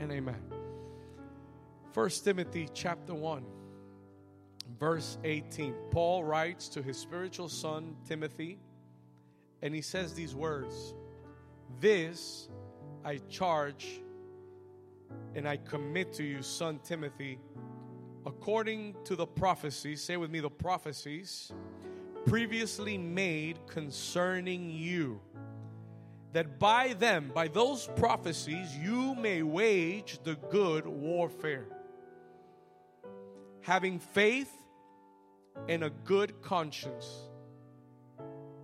and amen. 1 Timothy chapter 1 verse 18. Paul writes to his spiritual son Timothy and he says these words This I charge and I commit to you, son Timothy, according to the prophecies, say with me, the prophecies previously made concerning you, that by them, by those prophecies, you may wage the good warfare, having faith and a good conscience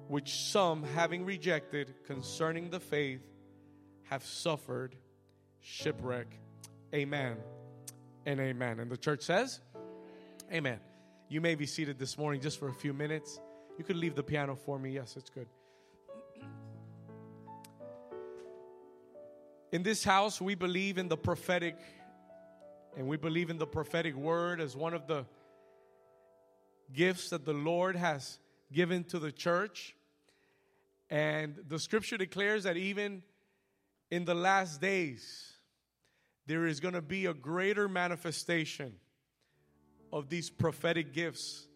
which some, having rejected concerning the faith, have suffered shipwreck. Amen and amen. And the church says, Amen. You may be seated this morning just for a few minutes. You could leave the piano for me. Yes, it's good. In this house, we believe in the prophetic, and we believe in the prophetic word as one of the gifts that the Lord has given to the church. And the scripture declares that even in the last days, there is going to be a greater manifestation of these prophetic gifts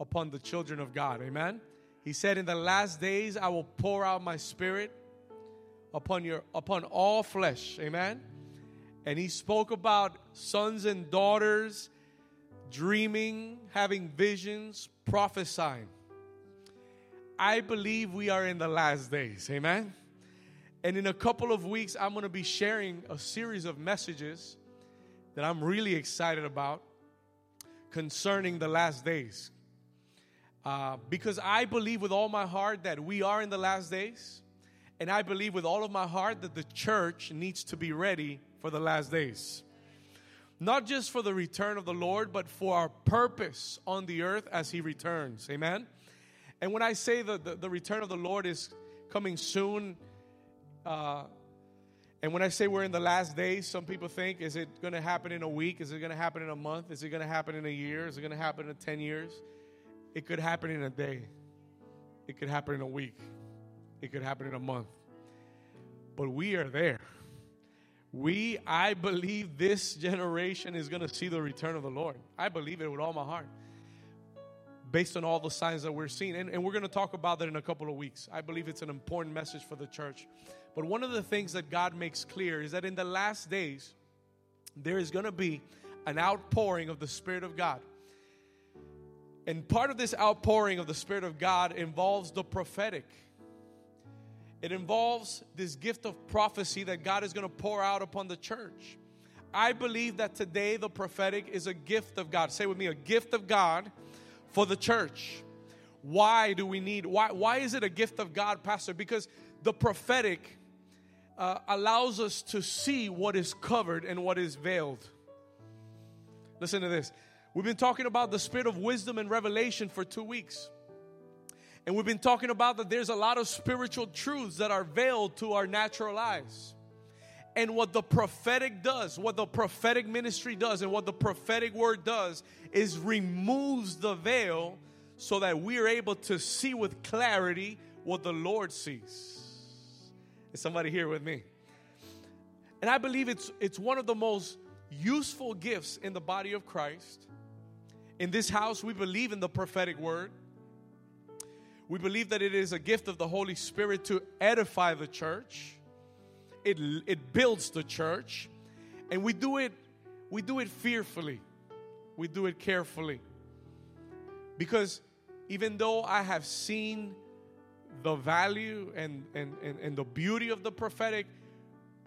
upon the children of God. Amen. He said, In the last days, I will pour out my spirit upon your upon all flesh. Amen. And he spoke about sons and daughters dreaming, having visions, prophesying. I believe we are in the last days. Amen. And in a couple of weeks, I'm going to be sharing a series of messages that I'm really excited about concerning the last days. Uh, because I believe with all my heart that we are in the last days. And I believe with all of my heart that the church needs to be ready for the last days. Not just for the return of the Lord, but for our purpose on the earth as He returns. Amen. And when I say that the, the return of the Lord is coming soon, uh, and when I say we're in the last days, some people think, is it going to happen in a week? Is it going to happen in a month? Is it going to happen in a year? Is it going to happen in 10 years? It could happen in a day. It could happen in a week. It could happen in a month. But we are there. We, I believe this generation is going to see the return of the Lord. I believe it with all my heart based on all the signs that we're seeing. And, and we're going to talk about that in a couple of weeks. I believe it's an important message for the church. But one of the things that God makes clear is that in the last days, there is going to be an outpouring of the Spirit of God. And part of this outpouring of the Spirit of God involves the prophetic. It involves this gift of prophecy that God is going to pour out upon the church. I believe that today the prophetic is a gift of God. Say with me, a gift of God for the church. Why do we need, why, why is it a gift of God, Pastor? Because the prophetic uh, allows us to see what is covered and what is veiled. Listen to this. We've been talking about the spirit of wisdom and revelation for two weeks. And we've been talking about that there's a lot of spiritual truths that are veiled to our natural eyes. And what the prophetic does, what the prophetic ministry does, and what the prophetic word does is removes the veil so that we are able to see with clarity what the Lord sees. Is somebody here with me? And I believe it's it's one of the most useful gifts in the body of Christ. In this house, we believe in the prophetic word. We believe that it is a gift of the Holy Spirit to edify the church it, it builds the church. And we do it, we do it fearfully. We do it carefully. Because even though I have seen the value and, and, and, and the beauty of the prophetic,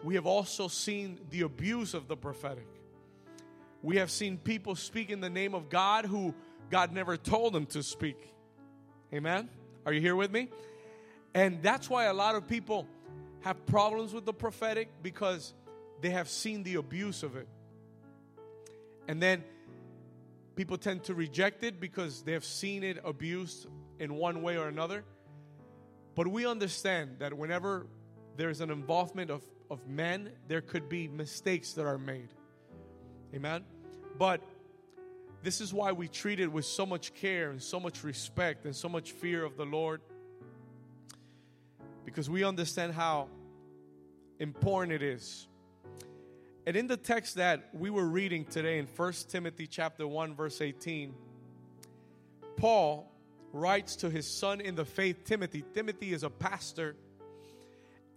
we have also seen the abuse of the prophetic. We have seen people speak in the name of God who God never told them to speak. Amen? Are you here with me? And that's why a lot of people have problems with the prophetic because they have seen the abuse of it. And then people tend to reject it because they have seen it abused in one way or another. But we understand that whenever there's an involvement of, of men, there could be mistakes that are made. Amen? But this is why we treat it with so much care and so much respect and so much fear of the Lord because we understand how important it is. And in the text that we were reading today in 1 Timothy chapter 1 verse 18, Paul writes to his son in the faith Timothy. Timothy is a pastor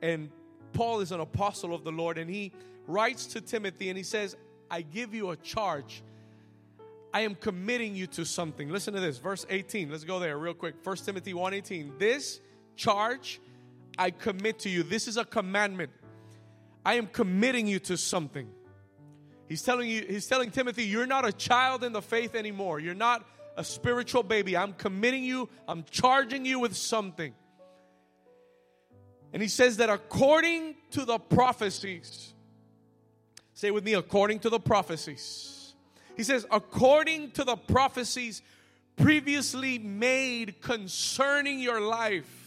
and Paul is an apostle of the Lord and he writes to Timothy and he says, "I give you a charge. I am committing you to something." Listen to this, verse 18. Let's go there real quick. 1 Timothy 1:18. This charge I commit to you. This is a commandment. I am committing you to something. He's telling you, he's telling Timothy, you're not a child in the faith anymore. You're not a spiritual baby. I'm committing you, I'm charging you with something. And he says that according to the prophecies, say with me, according to the prophecies. He says, according to the prophecies previously made concerning your life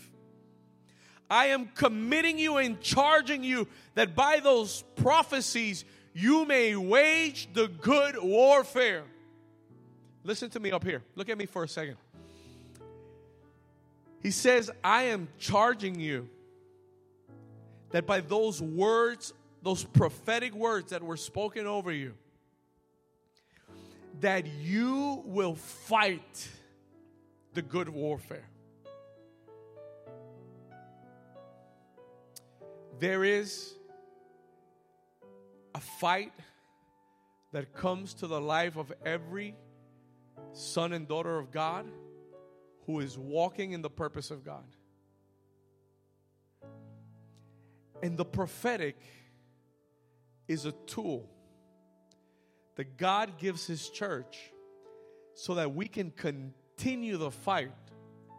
I am committing you and charging you that by those prophecies you may wage the good warfare. Listen to me up here. Look at me for a second. He says, I am charging you that by those words, those prophetic words that were spoken over you, that you will fight the good warfare. There is a fight that comes to the life of every son and daughter of God who is walking in the purpose of God. And the prophetic is a tool that God gives His church so that we can continue the fight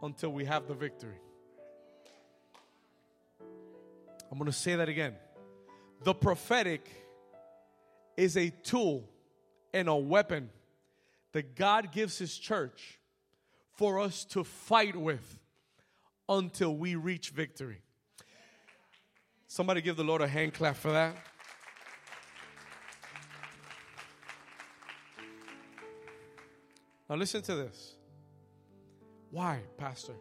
until we have the victory. I'm going to say that again. The prophetic is a tool and a weapon that God gives His church for us to fight with until we reach victory. Somebody give the Lord a hand clap for that. Now, listen to this. Why, Pastor?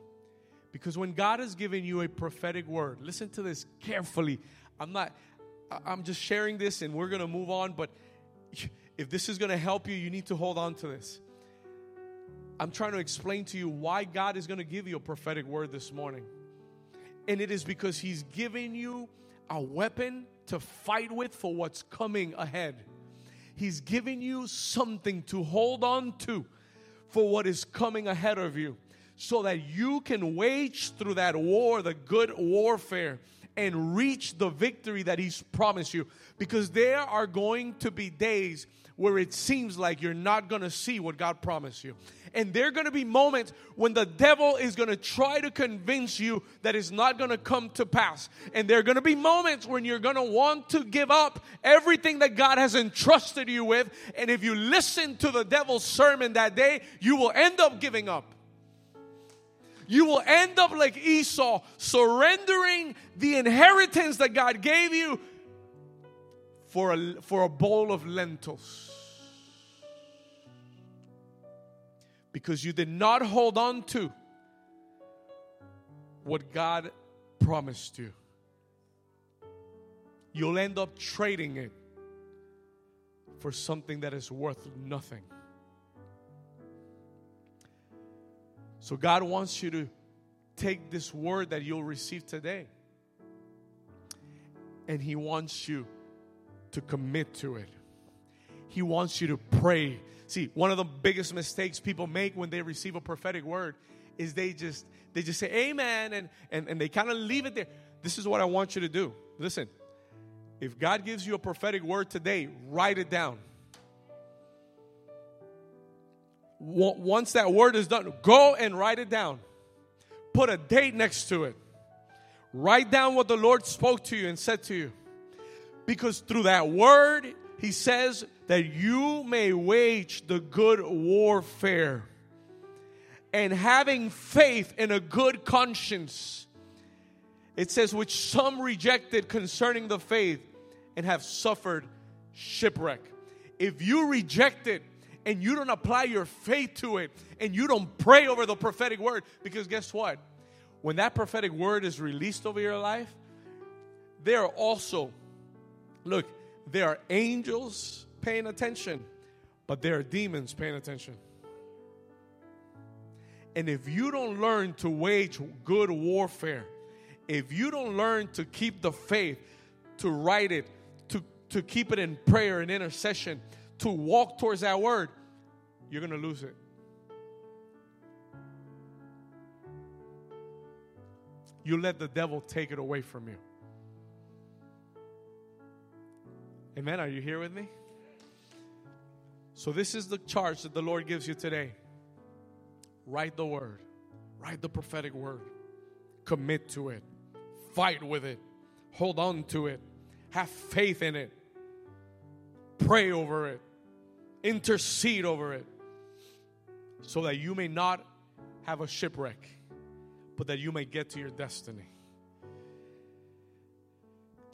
Because when God has given you a prophetic word, listen to this carefully. I'm not, I'm just sharing this and we're going to move on, but if this is going to help you, you need to hold on to this. I'm trying to explain to you why God is going to give you a prophetic word this morning. And it is because He's giving you a weapon to fight with for what's coming ahead. He's giving you something to hold on to for what is coming ahead of you so that you can wage through that war, the good warfare, and reach the victory that He's promised you. Because there are going to be days where it seems like you're not going to see what God promised you. And there are going to be moments when the devil is going to try to convince you that it's not going to come to pass. And there are going to be moments when you're going to want to give up everything that God has entrusted you with. And if you listen to the devil's sermon that day, you will end up giving up you will end up like Esau, surrendering the inheritance that God gave you for a, for a bowl of lentils. Because you did not hold on to what God promised you. You'll end up trading it for something that is worth nothing. So God wants you to take this word that you'll receive today and He wants you to commit to it. He wants you to pray. See, one of the biggest mistakes people make when they receive a prophetic word is they just they just say amen and and, and they kind of leave it there. This is what I want you to do. Listen, if God gives you a prophetic word today, write it down. once that word is done, go and write it down. Put a date next to it. Write down what the Lord spoke to you and said to you. Because through that word, He says that you may wage the good warfare. And having faith in a good conscience, it says, which some rejected concerning the faith and have suffered shipwreck. If you reject it, and you don't apply your faith to it and you don't pray over the prophetic word, because guess what? When that prophetic word is released over your life, there are also, look, There are angels paying attention, but there are demons paying attention. And if you don't learn to wage good warfare, if you don't learn to keep the faith, to write it, to, to keep it in prayer and intercession, to walk towards that word, you're going to lose it. You let the devil take it away from you. Amen. Are you here with me? So, this is the charge that the Lord gives you today. Write the word, write the prophetic word, commit to it, fight with it, hold on to it, have faith in it, pray over it, intercede over it, so that you may not have a shipwreck, but that you may get to your destiny.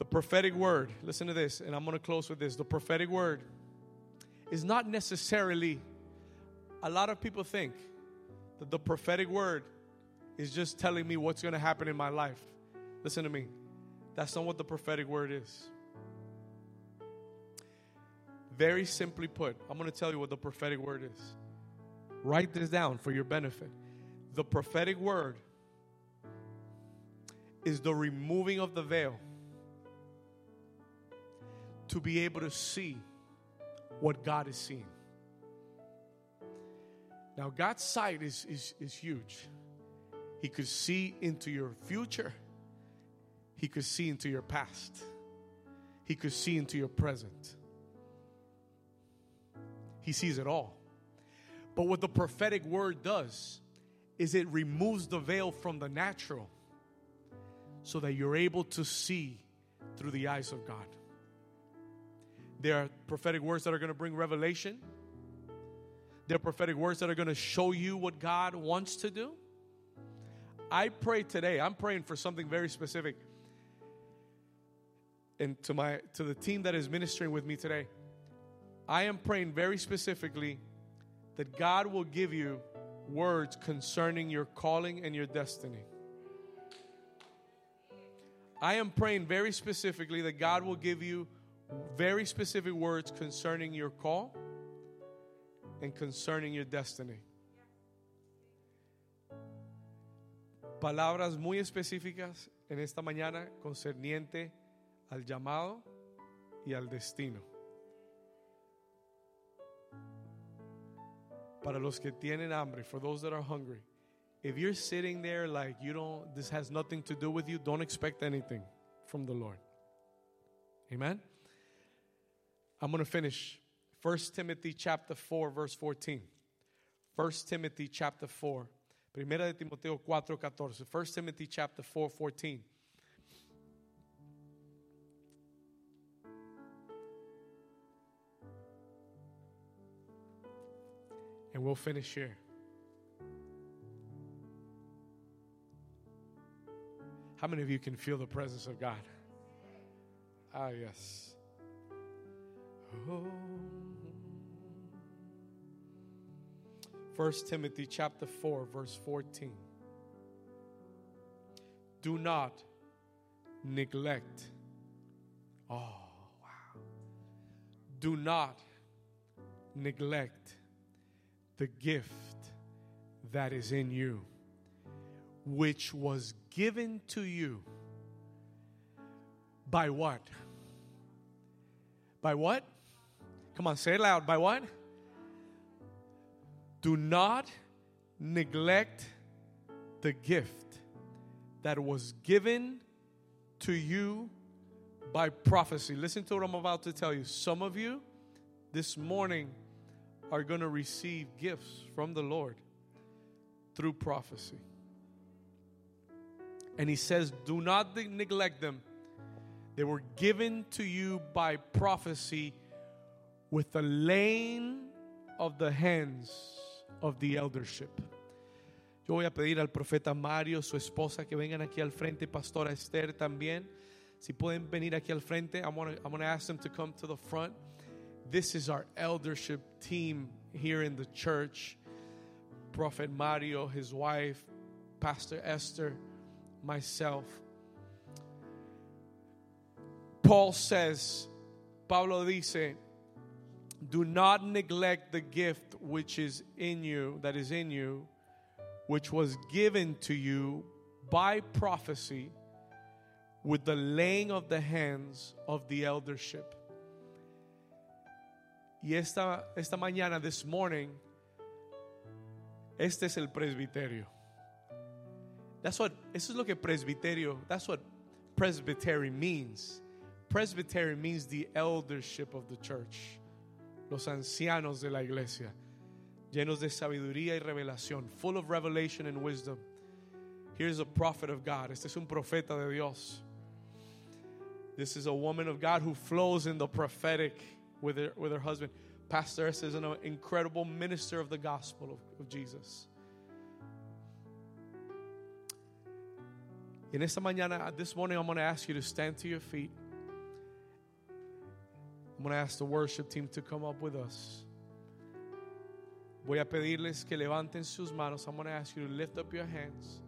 The prophetic word, listen to this, and I'm going to close with this. The prophetic word is not necessarily, a lot of people think that the prophetic word is just telling me what's going to happen in my life. Listen to me. That's not what the prophetic word is. Very simply put, I'm going to tell you what the prophetic word is. Write this down for your benefit. The prophetic word is the removing of the veil to be able to see what God is seeing. Now, God's sight is, is, is huge. He could see into your future, He could see into your past, He could see into your present. He sees it all. But what the prophetic word does is it removes the veil from the natural so that you're able to see through the eyes of God. There are prophetic words that are going to bring revelation. There are prophetic words that are going to show you what God wants to do. I pray today, I'm praying for something very specific. And to my to the team that is ministering with me today, I am praying very specifically that God will give you words concerning your calling and your destiny. I am praying very specifically that God will give you very specific words concerning your call and concerning your destiny. Palabras muy específicas en esta mañana concerniente al llamado y al destino. Para los que tienen hambre, for those that are hungry. If you're sitting there like you don't, this has nothing to do with you, don't expect anything from the Lord. Amen. I'm going to finish 1 Timothy chapter 4 verse 14. 1 Timothy chapter 4. Primera de Timoteo 4:14. 1 Timothy chapter 4 14. And we'll finish here. How many of you can feel the presence of God? Ah, yes. First Timothy chapter 4 verse 14 Do not neglect Oh wow Do not neglect the gift that is in you which was given to you by what? By what? Come on, say it loud. By what? Do not neglect the gift that was given to you by prophecy. Listen to what I'm about to tell you. Some of you this morning are going to receive gifts from the Lord through prophecy. And he says, Do not neglect them. They were given to you by prophecy with the laying of the hands of the eldership. Yo voy a pedir al profeta Mario, su esposa, que vengan aquí al frente, Pastora Esther también. Si pueden venir aquí al frente, I'm going I'm to ask them to come to the front. This is our eldership team here in the church. Prophet Mario, his wife, Pastor Esther, myself. Paul says, Pablo dice, do not neglect the gift which is in you, that is in you, which was given to you by prophecy with the laying of the hands of the eldership. Y esta, esta mañana, this morning, este es el presbiterio. That's what, eso es lo que presbiterio, that's what presbytery means. Presbytery means the eldership of the church, los ancianos de la iglesia, llenos de sabiduría y revelación, full of revelation and wisdom. Here's a prophet of God. Este es un profeta de Dios. This is a woman of God who flows in the prophetic with her, with her husband. Pastor S is an incredible minister of the gospel of, of Jesus. En esta mañana, this morning, I'm going to ask you to stand to your feet. I'm going to ask the worship team to come up with us. Voy a pedirles que levanten sus manos. I'm going to ask you to lift up your hands.